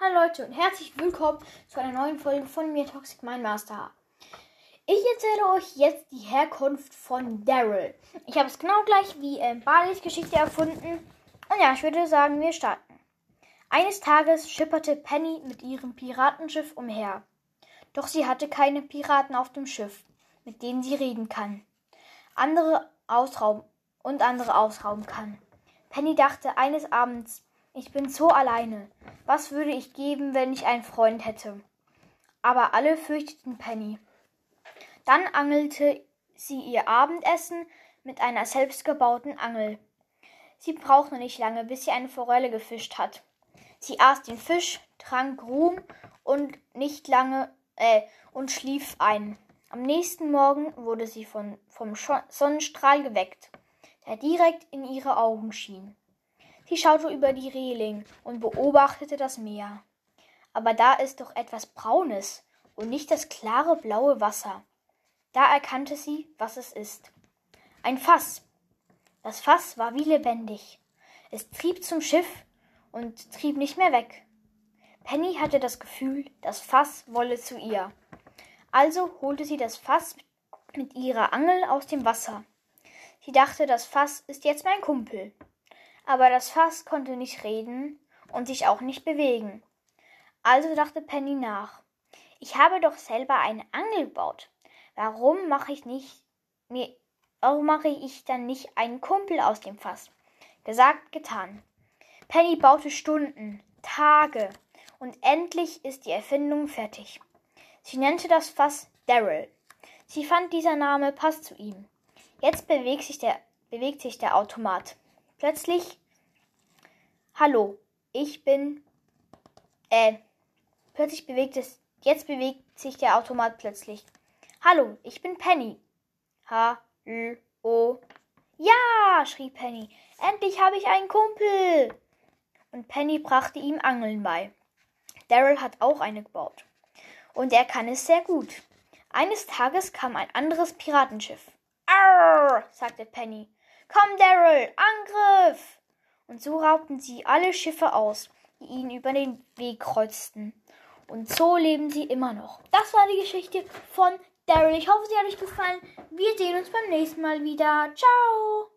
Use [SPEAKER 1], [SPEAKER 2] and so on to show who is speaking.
[SPEAKER 1] Hallo Leute und herzlich willkommen zu einer neuen Folge von mir, Toxic Mind Master. Ich erzähle euch jetzt die Herkunft von Daryl. Ich habe es genau gleich wie ähm, Barleys Geschichte erfunden. Und ja, ich würde sagen, wir starten. Eines Tages schipperte Penny mit ihrem Piratenschiff umher. Doch sie hatte keine Piraten auf dem Schiff, mit denen sie reden kann. Andere ausrauben und andere ausrauben kann. Penny dachte eines Abends, ich bin so alleine. Was würde ich geben, wenn ich einen Freund hätte? Aber alle fürchteten Penny. Dann angelte sie ihr Abendessen mit einer selbstgebauten Angel. Sie brauchte nicht lange, bis sie eine Forelle gefischt hat. Sie aß den Fisch, trank Ruhm und nicht lange äh, und schlief ein. Am nächsten Morgen wurde sie von, vom Sonnenstrahl geweckt, der direkt in ihre Augen schien. Sie schaute über die Reling und beobachtete das Meer. Aber da ist doch etwas Braunes und nicht das klare blaue Wasser. Da erkannte sie, was es ist. Ein Fass. Das Fass war wie lebendig. Es trieb zum Schiff und trieb nicht mehr weg. Penny hatte das Gefühl, das Fass wolle zu ihr. Also holte sie das Fass mit ihrer Angel aus dem Wasser. Sie dachte, das Fass ist jetzt mein Kumpel. Aber das Fass konnte nicht reden und sich auch nicht bewegen. Also dachte Penny nach. Ich habe doch selber eine Angel gebaut. Warum mache ich nicht mir warum mache ich dann nicht einen Kumpel aus dem Fass? Gesagt, getan. Penny baute Stunden, Tage und endlich ist die Erfindung fertig. Sie nannte das Fass Daryl. Sie fand, dieser Name passt zu ihm. Jetzt bewegt sich der, bewegt sich der Automat. Plötzlich. Hallo, ich bin. Äh. Plötzlich bewegt es. Jetzt bewegt sich der Automat plötzlich. Hallo, ich bin Penny. H, L, O. Ja, schrie Penny. Endlich habe ich einen Kumpel. Und Penny brachte ihm Angeln bei. Daryl hat auch eine gebaut. Und er kann es sehr gut. Eines Tages kam ein anderes Piratenschiff. Arr, sagte Penny. Komm, Daryl, Angriff! Und so raubten sie alle Schiffe aus, die ihnen über den Weg kreuzten. Und so leben sie immer noch. Das war die Geschichte von Daryl. Ich hoffe, sie hat euch gefallen. Wir sehen uns beim nächsten Mal wieder. Ciao!